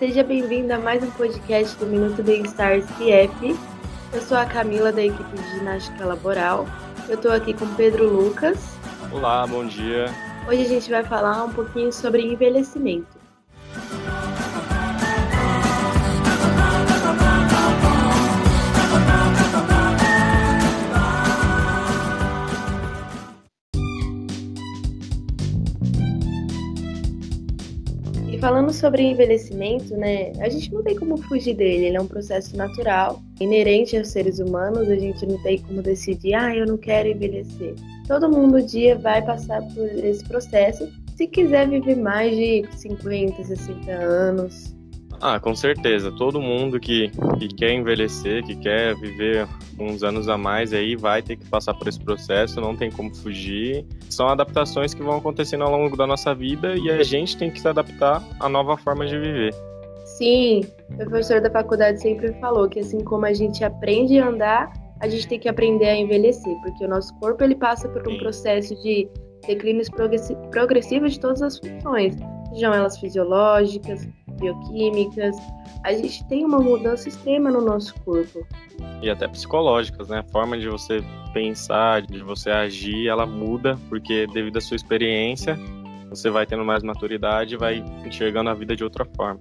seja bem-vindo a mais um podcast do Minuto Bem-Estar CF. Eu sou a Camila da equipe de ginástica laboral. Eu estou aqui com Pedro Lucas. Olá, bom dia. Hoje a gente vai falar um pouquinho sobre envelhecimento. Falando sobre envelhecimento, né, a gente não tem como fugir dele, ele é um processo natural, inerente aos seres humanos, a gente não tem como decidir, ah, eu não quero envelhecer. Todo mundo um dia vai passar por esse processo, se quiser viver mais de 50, 60 anos, ah, com certeza. Todo mundo que, que quer envelhecer, que quer viver uns anos a mais aí, vai ter que passar por esse processo, não tem como fugir. São adaptações que vão acontecendo ao longo da nossa vida e a gente tem que se adaptar à nova forma de viver. Sim, o professor da faculdade sempre falou que assim como a gente aprende a andar, a gente tem que aprender a envelhecer, porque o nosso corpo ele passa por um Sim. processo de declínios progressivos de todas as funções, sejam elas fisiológicas, bioquímicas, a gente tem uma mudança extrema no nosso corpo. E até psicológicas, né? A forma de você pensar, de você agir, ela muda, porque devido à sua experiência, você vai tendo mais maturidade e vai enxergando a vida de outra forma.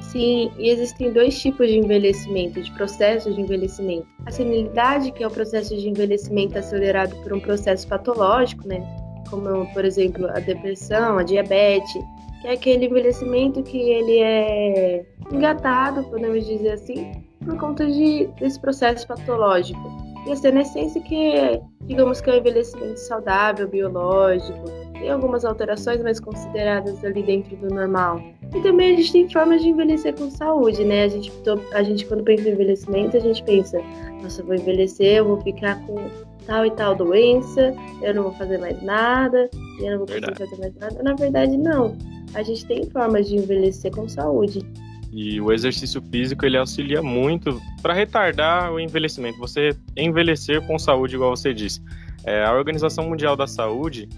Sim, e existem dois tipos de envelhecimento, de processos de envelhecimento. A senilidade, que é o processo de envelhecimento acelerado por um processo patológico, né? Como, por exemplo, a depressão, a diabetes, que é aquele envelhecimento que ele é engatado, podemos dizer assim, por conta de, desse processo patológico. E a senescência que é, digamos que é um envelhecimento saudável, biológico, tem algumas alterações, mas consideradas ali dentro do normal. E também a gente tem formas de envelhecer com saúde, né? A gente, a gente quando pensa em envelhecimento, a gente pensa, nossa, eu vou envelhecer, eu vou ficar com tal e tal doença, eu não vou fazer mais nada, eu não vou conseguir fazer mais nada. Na verdade, não a gente tem formas de envelhecer com saúde. E o exercício físico ele auxilia muito para retardar o envelhecimento. Você envelhecer com saúde, igual você disse. É, a Organização Mundial da Saúde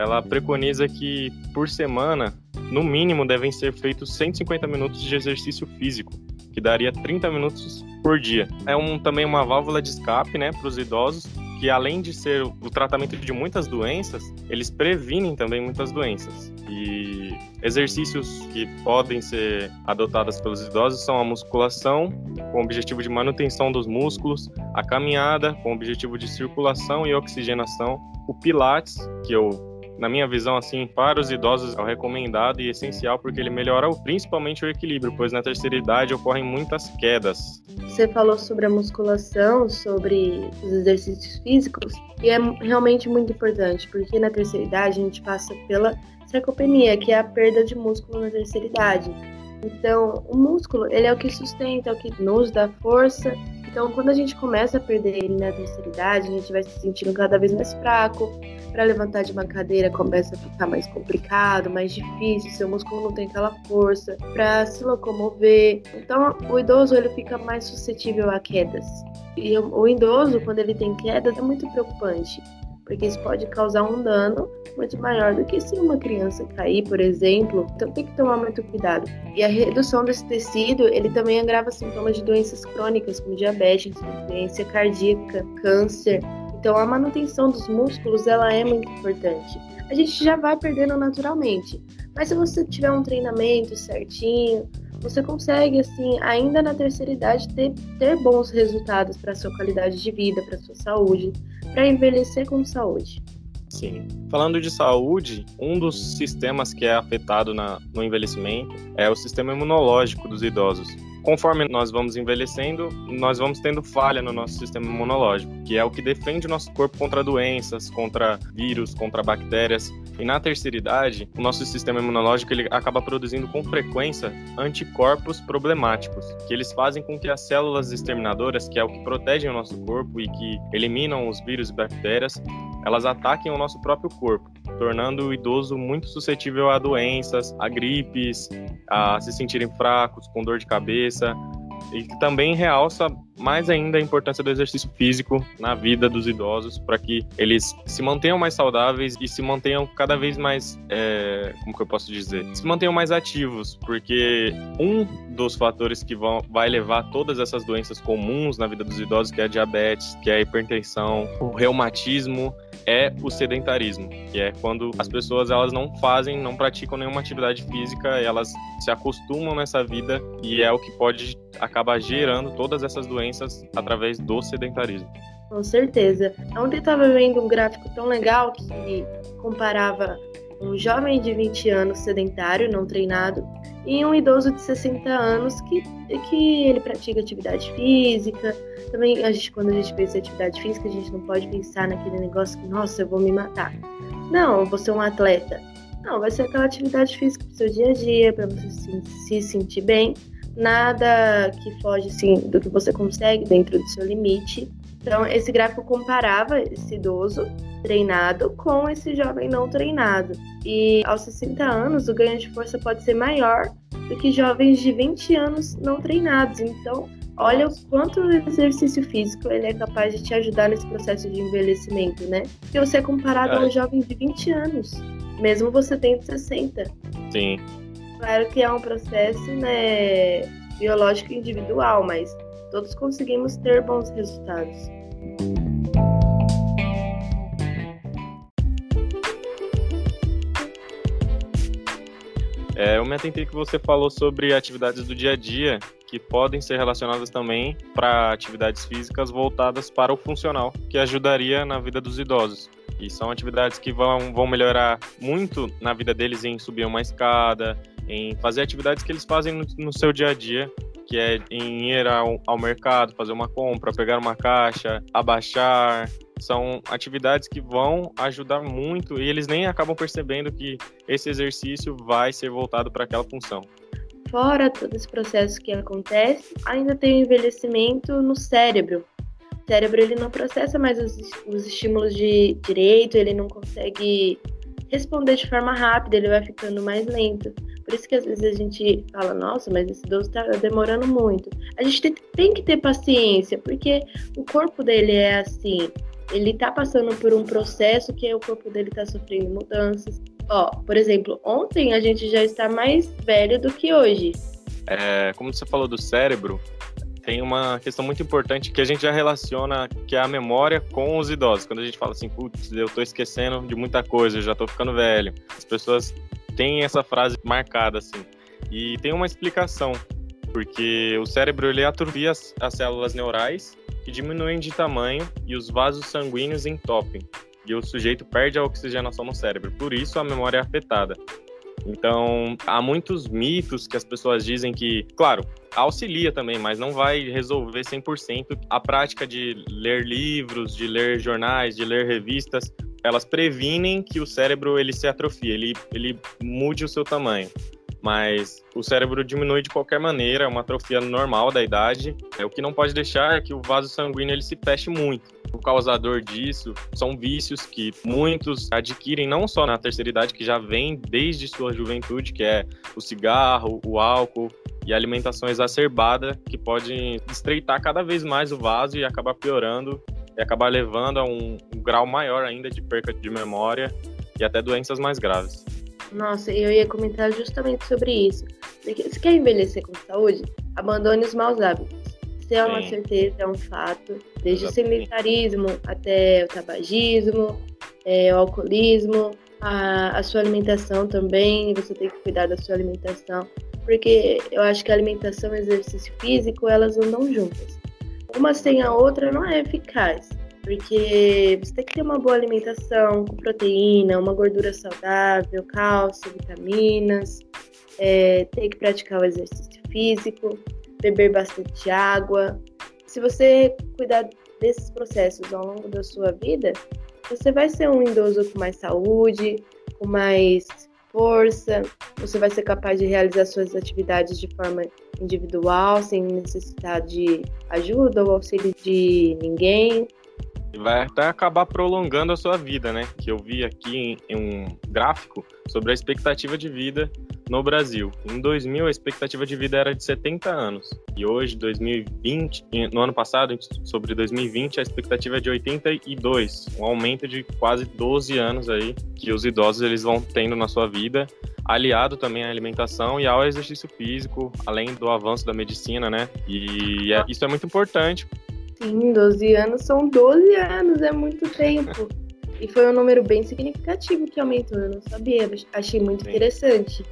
ela preconiza que por semana, no mínimo, devem ser feitos 150 minutos de exercício físico, que daria 30 minutos por dia. É um, também uma válvula de escape né, para os idosos que além de ser o tratamento de muitas doenças, eles previnem também muitas doenças. E exercícios que podem ser adotados pelos idosos são a musculação, com o objetivo de manutenção dos músculos, a caminhada, com o objetivo de circulação e oxigenação, o pilates, que eu na minha visão, assim, para os idosos é o recomendado e essencial porque ele melhora principalmente o equilíbrio, pois na terceira idade ocorrem muitas quedas. Você falou sobre a musculação, sobre os exercícios físicos, e é realmente muito importante, porque na terceira idade a gente passa pela sarcopenia, que é a perda de músculo na terceira idade. Então, o músculo, ele é o que sustenta, é o que nos dá força então, quando a gente começa a perder ele na terceira idade, a gente vai se sentindo cada vez mais fraco. Para levantar de uma cadeira começa a ficar mais complicado, mais difícil, seu músculo não tem aquela força para se locomover. Então, o idoso ele fica mais suscetível a quedas. E o idoso, quando ele tem quedas, é muito preocupante porque isso pode causar um dano muito maior do que se uma criança cair, por exemplo. Então tem que tomar muito cuidado. E a redução desse tecido, ele também agrava sintomas de doenças crônicas, como diabetes, insuficiência cardíaca, câncer. Então a manutenção dos músculos, ela é muito importante. A gente já vai perdendo naturalmente, mas se você tiver um treinamento certinho, você consegue, assim, ainda na terceira idade, ter, ter bons resultados para sua qualidade de vida, para sua saúde para envelhecer com saúde. Sim. Falando de saúde, um dos sistemas que é afetado na, no envelhecimento é o sistema imunológico dos idosos. Conforme nós vamos envelhecendo, nós vamos tendo falha no nosso sistema imunológico, que é o que defende o nosso corpo contra doenças, contra vírus, contra bactérias. E na terceira idade, o nosso sistema imunológico ele acaba produzindo com frequência anticorpos problemáticos, que eles fazem com que as células exterminadoras, que é o que protegem o nosso corpo e que eliminam os vírus e bactérias, elas ataquem o nosso próprio corpo, tornando o idoso muito suscetível a doenças, a gripes, a se sentirem fracos, com dor de cabeça, e que também realça mais ainda a importância do exercício físico na vida dos idosos para que eles se mantenham mais saudáveis e se mantenham cada vez mais, é, como que eu posso dizer, se mantenham mais ativos, porque um dos fatores que vão, vai levar todas essas doenças comuns na vida dos idosos, que é a diabetes, que é a hipertensão, o reumatismo, é o sedentarismo, que é quando as pessoas elas não fazem, não praticam nenhuma atividade física, elas se acostumam nessa vida e é o que pode acabar gerando todas essas doenças através do sedentarismo. Com certeza. Ontem estava vendo um gráfico tão legal que comparava um jovem de 20 anos sedentário, não treinado, e um idoso de 60 anos que, que ele pratica atividade física. Também, a gente, quando a gente pensa em atividade física, a gente não pode pensar naquele negócio que, nossa, eu vou me matar. Não, eu vou ser um atleta. Não, vai ser aquela atividade física pro seu dia a dia, para você se, se, sentir bem. Nada que foge assim, do que você consegue dentro do seu limite. Então, esse gráfico comparava esse idoso treinado com esse jovem não treinado. E aos 60 anos, o ganho de força pode ser maior do que jovens de 20 anos não treinados. Então, olha o quanto o exercício físico ele é capaz de te ajudar nesse processo de envelhecimento, né? Porque você é comparado é. a um jovem de 20 anos, mesmo você tendo 60. Sim. Claro que é um processo, né, biológico individual, mas todos conseguimos ter bons resultados. É, eu me atentei que você falou sobre atividades do dia a dia que podem ser relacionadas também para atividades físicas voltadas para o funcional, que ajudaria na vida dos idosos. E são atividades que vão, vão melhorar muito na vida deles em subir uma escada, em fazer atividades que eles fazem no, seu dia a dia, que é em ir ao, ao mercado, fazer uma compra, pegar uma caixa, abaixar, são atividades que vão ajudar muito e eles nem acabam percebendo que esse exercício vai ser voltado para aquela função. Fora todo esse processo que acontece, ainda tem o envelhecimento no cérebro. O cérebro ele não processa mais os, os estímulos de direito, ele não consegue responder de forma rápida, ele vai ficando mais lento. Por isso que às vezes a gente fala, nossa, mas esse idoso está demorando muito. A gente tem, tem que ter paciência, porque o corpo dele é assim ele tá passando por um processo que o corpo dele tá sofrendo mudanças. Ó, por exemplo, ontem a gente já está mais velho do que hoje. É, como você falou do cérebro, tem uma questão muito importante que a gente já relaciona, que é a memória com os idosos. Quando a gente fala assim, putz, eu tô esquecendo de muita coisa, eu já tô ficando velho. As pessoas têm essa frase marcada assim. E tem uma explicação, porque o cérebro ele atrofia as, as células neurais que diminuem de tamanho e os vasos sanguíneos entopem, e o sujeito perde a oxigenação no cérebro, por isso a memória é afetada. Então, há muitos mitos que as pessoas dizem que, claro, auxilia também, mas não vai resolver 100%. A prática de ler livros, de ler jornais, de ler revistas, elas previnem que o cérebro ele se atrofie, ele, ele mude o seu tamanho mas o cérebro diminui de qualquer maneira, é uma atrofia normal da idade. É, o que não pode deixar é que o vaso sanguíneo ele se feche muito. O causador disso são vícios que muitos adquirem não só na terceira idade, que já vem desde sua juventude, que é o cigarro, o álcool e alimentação exacerbada, que pode estreitar cada vez mais o vaso e acabar piorando e acabar levando a um, um grau maior ainda de perca de memória e até doenças mais graves. Nossa, eu ia comentar justamente sobre isso. Se quer envelhecer com saúde, abandone os maus hábitos. Isso é uma Sim. certeza, é um fato. Desde Exatamente. o sedentarismo até o tabagismo, é, o alcoolismo, a, a sua alimentação também. Você tem que cuidar da sua alimentação. Porque eu acho que a alimentação e exercício físico, elas andam juntas. Uma sem a outra não é eficaz porque você tem que ter uma boa alimentação com proteína, uma gordura saudável, cálcio, vitaminas, é, tem que praticar o exercício físico, beber bastante água. Se você cuidar desses processos ao longo da sua vida, você vai ser um idoso com mais saúde, com mais força, você vai ser capaz de realizar suas atividades de forma individual, sem necessidade de ajuda ou auxílio de ninguém vai até acabar prolongando a sua vida, né? Que eu vi aqui em, em, um gráfico sobre a expectativa de vida no Brasil. Em 2000, a expectativa de vida era de 70 anos. E hoje, 2020, no ano passado, sobre 2020, a expectativa é de 82, um aumento de quase 12 anos aí que os idosos eles vão tendo na sua vida, aliado também à alimentação e ao exercício físico, além do avanço da medicina, né? E é, isso é muito importante. Sim, 12 anos são 12 anos, é muito tempo. E foi um número bem significativo que aumentou, eu não sabia, achei muito Sim. interessante.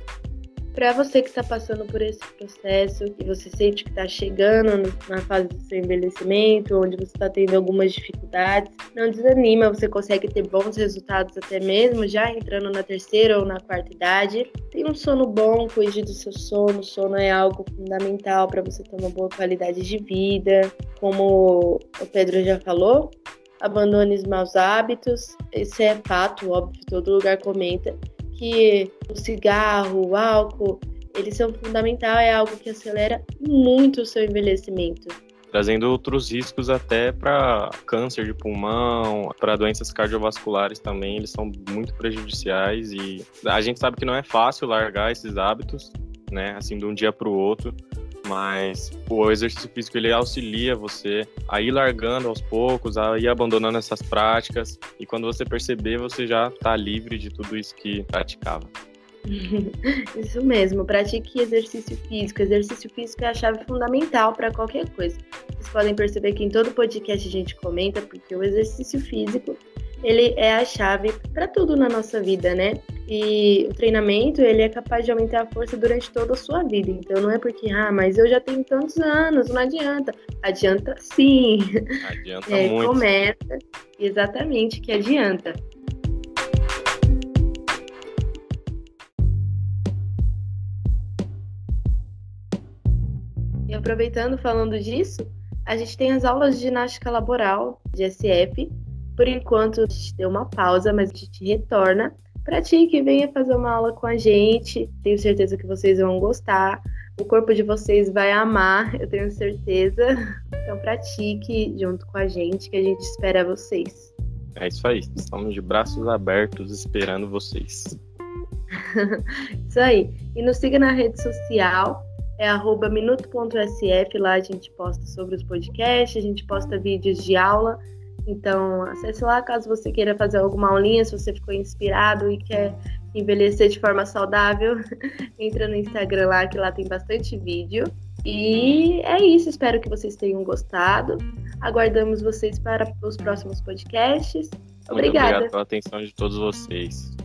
Para você que está passando por esse processo, e você sente que está chegando na fase do seu envelhecimento, onde você está tendo algumas dificuldades, não desanima, você consegue ter bons resultados até mesmo já entrando na terceira ou na quarta idade. Tenha um sono bom, cuide do seu sono. O sono é algo fundamental para você ter uma boa qualidade de vida. Como o Pedro já falou, abandone os maus hábitos. Isso é fato, óbvio, todo lugar comenta que o cigarro, o álcool, eles são fundamentais, é algo que acelera muito o seu envelhecimento. Trazendo outros riscos até para câncer de pulmão, para doenças cardiovasculares também, eles são muito prejudiciais e a gente sabe que não é fácil largar esses hábitos, né, assim, de um dia para o outro, mas o exercício físico ele auxilia você a ir largando aos poucos, a ir abandonando essas práticas e quando você perceber, você já está livre de tudo isso que praticava. Isso mesmo, pratique exercício físico. Exercício físico é a chave fundamental para qualquer coisa. Vocês podem perceber que em todo podcast a gente comenta, porque o exercício físico ele é a chave para tudo na nossa vida, né? E o treinamento, ele é capaz de aumentar a força durante toda a sua vida. Então não é porque, ah, mas eu já tenho tantos anos, não adianta. Adianta sim. Adianta é, muito. Começa, exatamente, que adianta. E aproveitando, falando disso, a gente tem as aulas de ginástica laboral de SF, por enquanto, a gente deu uma pausa, mas a gente retorna. Pratique, venha fazer uma aula com a gente. Tenho certeza que vocês vão gostar. O corpo de vocês vai amar, eu tenho certeza. Então, pratique junto com a gente, que a gente espera vocês. É isso aí. Estamos de braços abertos esperando vocês. isso aí. E nos siga na rede social, é minuto.sf. Lá a gente posta sobre os podcasts, a gente posta vídeos de aula então, acesse lá caso você queira fazer alguma aulinha, se você ficou inspirado e quer envelhecer de forma saudável, entra no Instagram lá, que lá tem bastante vídeo. E é isso, espero que vocês tenham gostado. Aguardamos vocês para os próximos podcasts. Obrigada. Muito obrigado pela atenção de todos vocês.